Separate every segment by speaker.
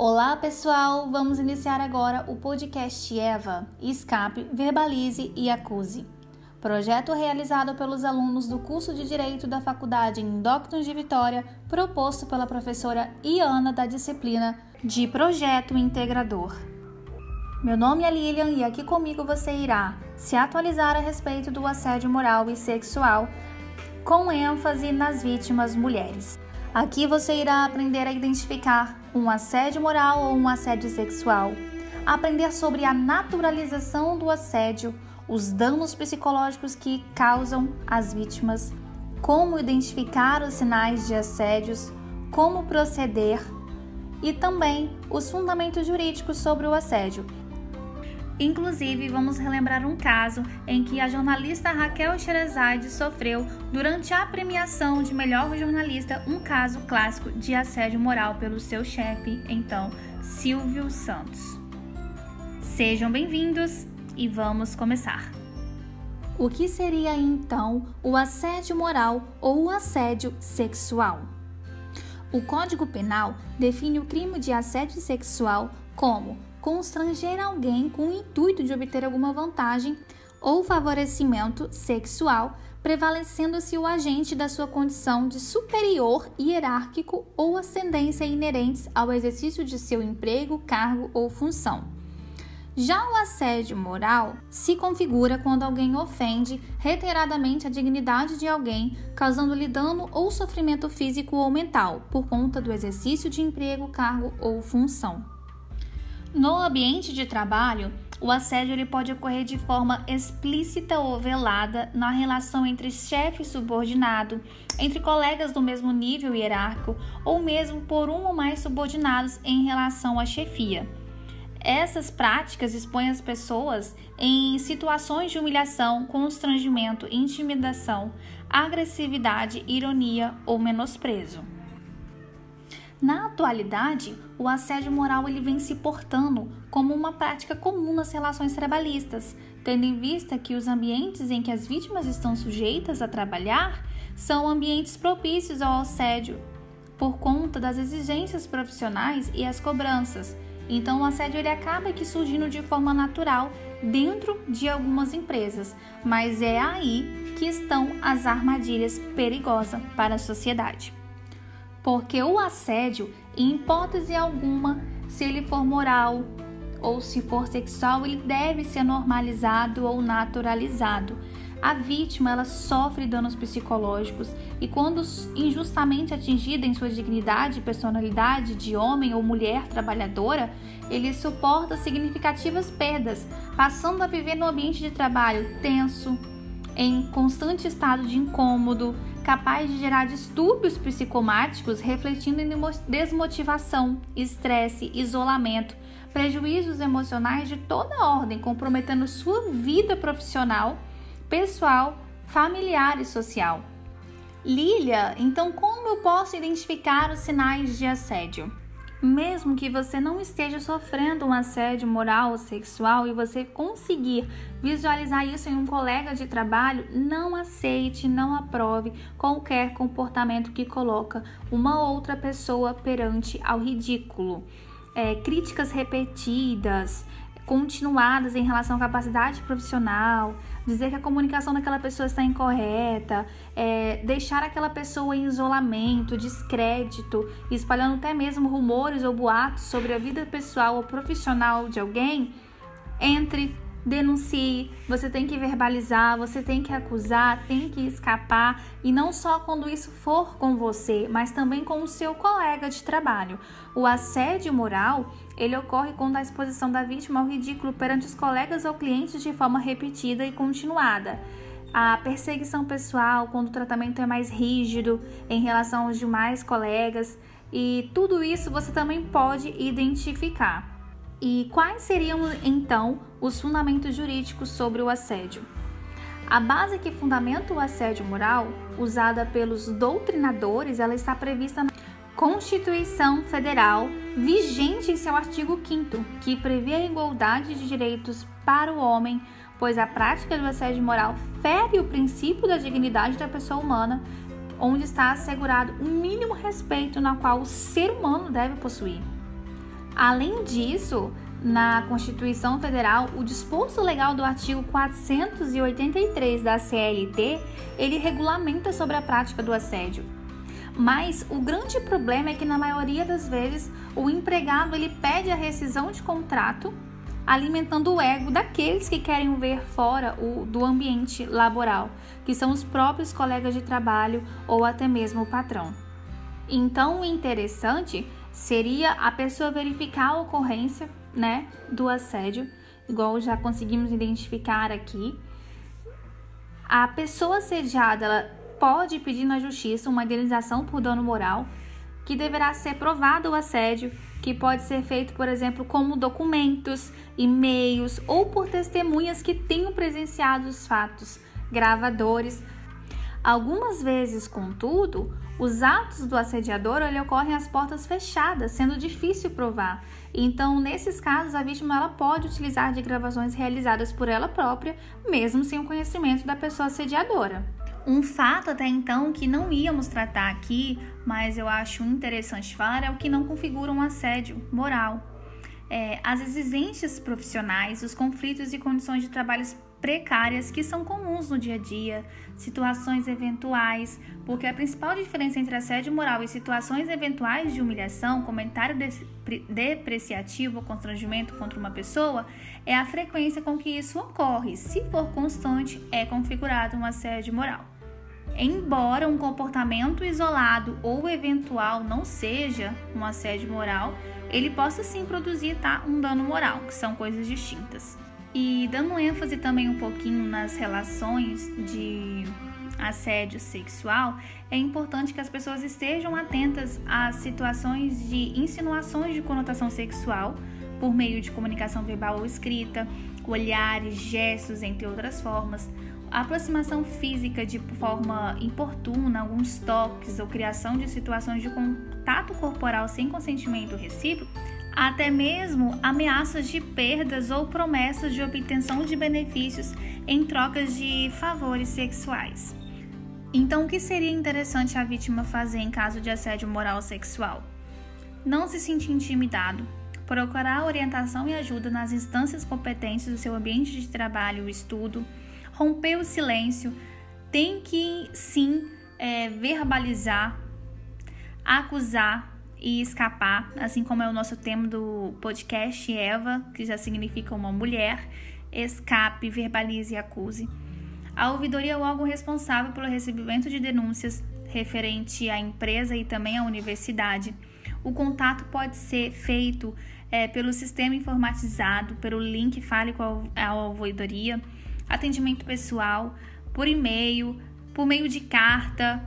Speaker 1: Olá pessoal, vamos iniciar agora o podcast EVA, Escape, Verbalize e Acuse. Projeto realizado pelos alunos do curso de Direito da Faculdade Endócrinos de Vitória, proposto pela professora Iana da disciplina de Projeto Integrador. Meu nome é Lilian e aqui comigo você irá se atualizar a respeito do assédio moral e sexual, com ênfase nas vítimas mulheres. Aqui você irá aprender a identificar um assédio moral ou um assédio sexual, aprender sobre a naturalização do assédio, os danos psicológicos que causam às vítimas, como identificar os sinais de assédios, como proceder e também os fundamentos jurídicos sobre o assédio Inclusive, vamos relembrar um caso em que a jornalista Raquel Sherazade sofreu, durante a premiação de melhor jornalista, um caso clássico de assédio moral pelo seu chefe, então Silvio Santos. Sejam bem-vindos e vamos começar. O que seria então o assédio moral ou o assédio sexual? O Código Penal define o crime de assédio sexual como constranger alguém com o intuito de obter alguma vantagem ou favorecimento sexual, prevalecendo-se o agente da sua condição de superior hierárquico ou ascendência inerentes ao exercício de seu emprego, cargo ou função. Já o assédio moral se configura quando alguém ofende reiteradamente a dignidade de alguém, causando-lhe dano ou sofrimento físico ou mental por conta do exercício de emprego, cargo ou função. No ambiente de trabalho, o assédio ele pode ocorrer de forma explícita ou velada na relação entre chefe e subordinado, entre colegas do mesmo nível hierárquico ou mesmo por um ou mais subordinados em relação à chefia. Essas práticas expõem as pessoas em situações de humilhação, constrangimento, intimidação, agressividade, ironia ou menosprezo. Na atualidade, o assédio moral ele vem se portando como uma prática comum nas relações trabalhistas, tendo em vista que os ambientes em que as vítimas estão sujeitas a trabalhar são ambientes propícios ao assédio por conta das exigências profissionais e as cobranças. Então, o assédio ele acaba que surgindo de forma natural dentro de algumas empresas, mas é aí que estão as armadilhas perigosas para a sociedade porque o assédio, em hipótese alguma, se ele for moral ou se for sexual, ele deve ser normalizado ou naturalizado. A vítima ela sofre danos psicológicos e quando injustamente atingida em sua dignidade e personalidade de homem ou mulher trabalhadora, ele suporta significativas perdas, passando a viver no ambiente de trabalho tenso, em constante estado de incômodo, capaz de gerar distúrbios psicomáticos, refletindo em desmotivação, estresse, isolamento, prejuízos emocionais de toda ordem, comprometendo sua vida profissional, pessoal, familiar e social. Lilia, então como eu posso identificar os sinais de assédio? Mesmo que você não esteja sofrendo um assédio moral ou sexual e você conseguir visualizar isso em um colega de trabalho, não aceite, não aprove qualquer comportamento que coloca uma outra pessoa perante ao ridículo. É, críticas repetidas, continuadas em relação à capacidade profissional, dizer que a comunicação daquela pessoa está incorreta, é, deixar aquela pessoa em isolamento, descrédito, espalhando até mesmo rumores ou boatos sobre a vida pessoal ou profissional de alguém, entre denuncie, você tem que verbalizar, você tem que acusar, tem que escapar e não só quando isso for com você, mas também com o seu colega de trabalho. O assédio moral, ele ocorre quando a exposição da vítima ao ridículo perante os colegas ou clientes de forma repetida e continuada. A perseguição pessoal, quando o tratamento é mais rígido em relação aos demais colegas, e tudo isso você também pode identificar. E quais seriam então os fundamentos jurídicos sobre o assédio? A base que fundamenta o assédio moral, usada pelos doutrinadores, ela está prevista na Constituição Federal, vigente em seu artigo 5 que prevê a igualdade de direitos para o homem, pois a prática do assédio moral fere o princípio da dignidade da pessoa humana, onde está assegurado o mínimo respeito na qual o ser humano deve possuir. Além disso, na Constituição Federal, o disposto legal do artigo 483 da CLT, ele regulamenta sobre a prática do assédio. Mas o grande problema é que na maioria das vezes o empregado ele pede a rescisão de contrato, alimentando o ego daqueles que querem ver fora o, do ambiente laboral, que são os próprios colegas de trabalho ou até mesmo o patrão. Então, o interessante seria a pessoa verificar a ocorrência, né, do assédio, igual já conseguimos identificar aqui. A pessoa assediada, ela pode pedir na justiça uma indenização por dano moral, que deverá ser provado o assédio, que pode ser feito, por exemplo, como documentos, e-mails ou por testemunhas que tenham presenciado os fatos, gravadores. Algumas vezes, contudo, os atos do assediador ele ocorrem às portas fechadas, sendo difícil provar. Então, nesses casos, a vítima ela pode utilizar de gravações realizadas por ela própria, mesmo sem o conhecimento da pessoa assediadora. Um fato até então que não íamos tratar aqui, mas eu acho interessante falar, é o que não configura um assédio moral. É, as exigências profissionais, os conflitos e condições de trabalho precárias que são comuns no dia a dia, situações eventuais, porque a principal diferença entre assédio moral e situações eventuais de humilhação, comentário depreciativo ou constrangimento contra uma pessoa é a frequência com que isso ocorre. Se for constante, é configurado um assédio moral. Embora um comportamento isolado ou eventual não seja um assédio moral, ele possa sim produzir tá, um dano moral, que são coisas distintas. E dando ênfase também um pouquinho nas relações de assédio sexual, é importante que as pessoas estejam atentas às situações de insinuações de conotação sexual por meio de comunicação verbal ou escrita, olhares, gestos, entre outras formas, aproximação física de forma importuna, alguns toques ou criação de situações de contato corporal sem consentimento recíproco, até mesmo ameaças de perdas ou promessas de obtenção de benefícios em trocas de favores sexuais. Então, o que seria interessante a vítima fazer em caso de assédio moral sexual? Não se sentir intimidado, procurar orientação e ajuda nas instâncias competentes do seu ambiente de trabalho e estudo, romper o silêncio, tem que sim é, verbalizar, acusar e escapar, assim como é o nosso tema do podcast Eva, que já significa uma mulher, escape, verbalize e acuse. A ouvidoria é o órgão responsável pelo recebimento de denúncias referente à empresa e também à universidade. O contato pode ser feito é, pelo sistema informatizado, pelo link Fale com a ouvidoria atendimento pessoal, por e-mail, por meio de carta.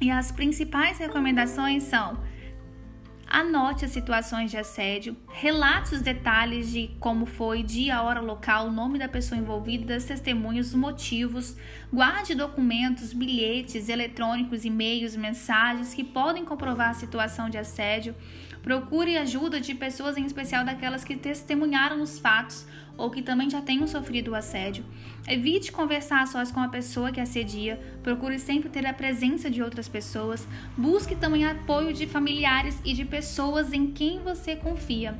Speaker 1: E as principais recomendações são: anote as situações de assédio, relate os detalhes de como foi, dia, hora, local, nome da pessoa envolvida, das testemunhas, os motivos, guarde documentos, bilhetes eletrônicos, e-mails, mensagens que podem comprovar a situação de assédio. Procure ajuda de pessoas, em especial daquelas que testemunharam os fatos ou que também já tenham sofrido o assédio. Evite conversar sós com a pessoa que assedia, procure sempre ter a presença de outras pessoas, busque também apoio de familiares e de pessoas em quem você confia.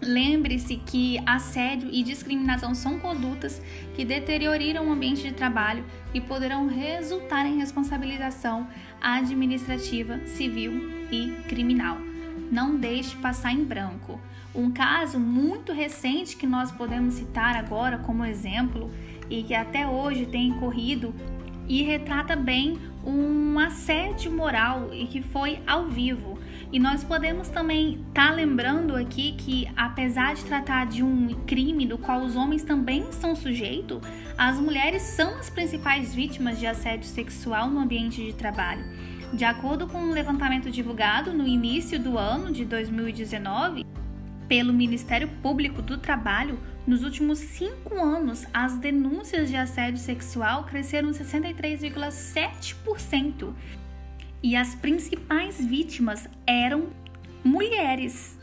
Speaker 1: Lembre-se que assédio e discriminação são condutas que deterioram o ambiente de trabalho e poderão resultar em responsabilização administrativa, civil e criminal não deixe passar em branco. Um caso muito recente que nós podemos citar agora como exemplo e que até hoje tem ocorrido e retrata bem um assédio moral e que foi ao vivo. E nós podemos também estar tá lembrando aqui que, apesar de tratar de um crime do qual os homens também são sujeitos, as mulheres são as principais vítimas de assédio sexual no ambiente de trabalho. De acordo com um levantamento divulgado no início do ano de 2019 pelo Ministério Público do Trabalho, nos últimos cinco anos, as denúncias de assédio sexual cresceram 63,7% e as principais vítimas eram mulheres.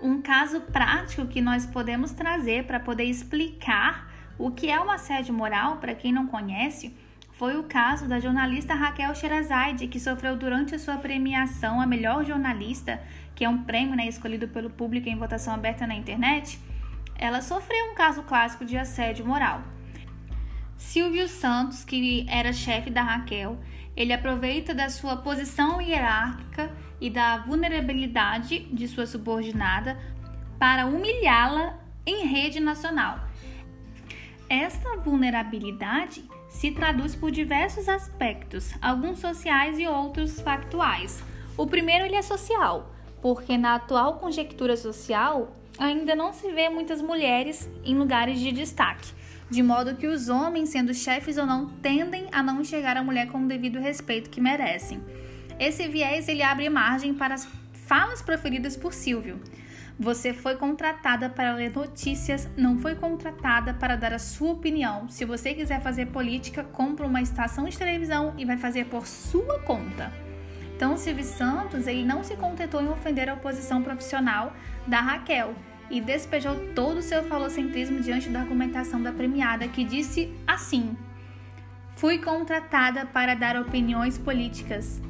Speaker 1: Um caso prático que nós podemos trazer para poder explicar o que é o assédio moral para quem não conhece foi o caso da jornalista Raquel Sherazade, que sofreu durante a sua premiação a melhor jornalista, que é um prêmio né, escolhido pelo público em votação aberta na internet. Ela sofreu um caso clássico de assédio moral. Silvio Santos, que era chefe da Raquel, ele aproveita da sua posição hierárquica e da vulnerabilidade de sua subordinada para humilhá-la em rede nacional. Esta vulnerabilidade se traduz por diversos aspectos, alguns sociais e outros factuais. O primeiro ele é social, porque na atual conjectura social ainda não se vê muitas mulheres em lugares de destaque, de modo que os homens, sendo chefes ou não, tendem a não enxergar a mulher com o devido respeito que merecem. Esse viés ele abre margem para as falas proferidas por Silvio. Você foi contratada para ler notícias, não foi contratada para dar a sua opinião. Se você quiser fazer política, compra uma estação de televisão e vai fazer por sua conta. Então, Silvio Santos ele não se contentou em ofender a oposição profissional da Raquel e despejou todo o seu falocentrismo diante da argumentação da premiada, que disse assim: Fui contratada para dar opiniões políticas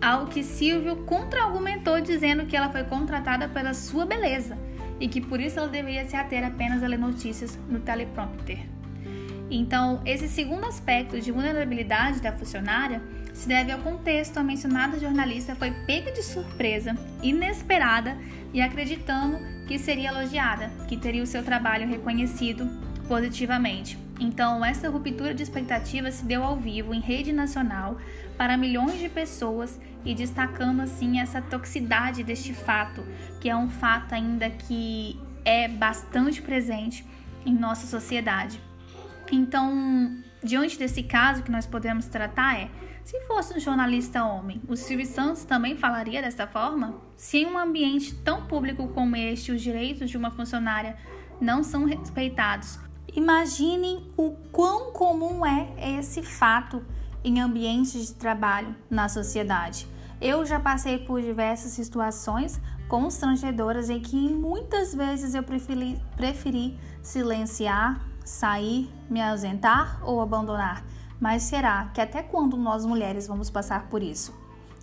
Speaker 1: ao que Silvio contra-argumentou dizendo que ela foi contratada pela sua beleza e que por isso ela deveria se ater apenas a ler notícias no teleprompter. Então, esse segundo aspecto de vulnerabilidade da funcionária se deve ao contexto. A mencionada jornalista foi pega de surpresa, inesperada e acreditando que seria elogiada, que teria o seu trabalho reconhecido positivamente. Então, essa ruptura de expectativa se deu ao vivo em rede nacional para milhões de pessoas e destacando assim essa toxicidade deste fato, que é um fato ainda que é bastante presente em nossa sociedade. Então, diante desse caso que nós podemos tratar é, se fosse um jornalista homem, o Silvio Santos também falaria dessa forma? Se em um ambiente tão público como este os direitos de uma funcionária não são respeitados, Imaginem o quão comum é esse fato em ambientes de trabalho na sociedade. Eu já passei por diversas situações constrangedoras em que muitas vezes eu preferi, preferi silenciar, sair, me ausentar ou abandonar. Mas será que até quando nós mulheres vamos passar por isso?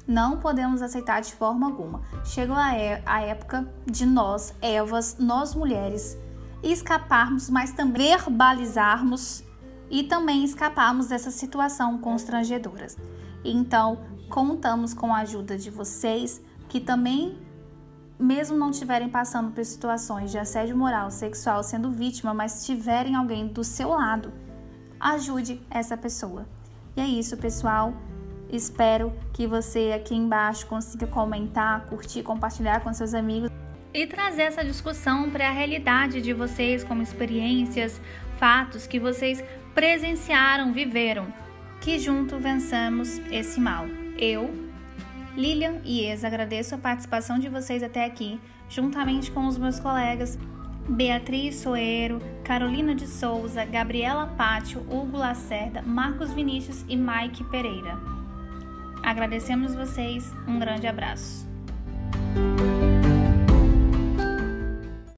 Speaker 1: Não podemos aceitar de forma alguma. Chegou a, é, a época de nós, Evas, nós mulheres, escaparmos, mas também verbalizarmos e também escaparmos dessa situação constrangedora. Então, contamos com a ajuda de vocês que também, mesmo não estiverem passando por situações de assédio moral, sexual, sendo vítima, mas tiverem alguém do seu lado, ajude essa pessoa. E é isso, pessoal. Espero que você aqui embaixo consiga comentar, curtir, compartilhar com seus amigos e trazer essa discussão para a realidade de vocês, como experiências, fatos que vocês presenciaram, viveram. Que junto vençamos esse mal. Eu, Lilian e Ex, agradeço a participação de vocês até aqui, juntamente com os meus colegas Beatriz Soeiro, Carolina de Souza, Gabriela Pátio, Hugo Lacerda, Marcos Vinícius e Mike Pereira. Agradecemos vocês, um grande abraço.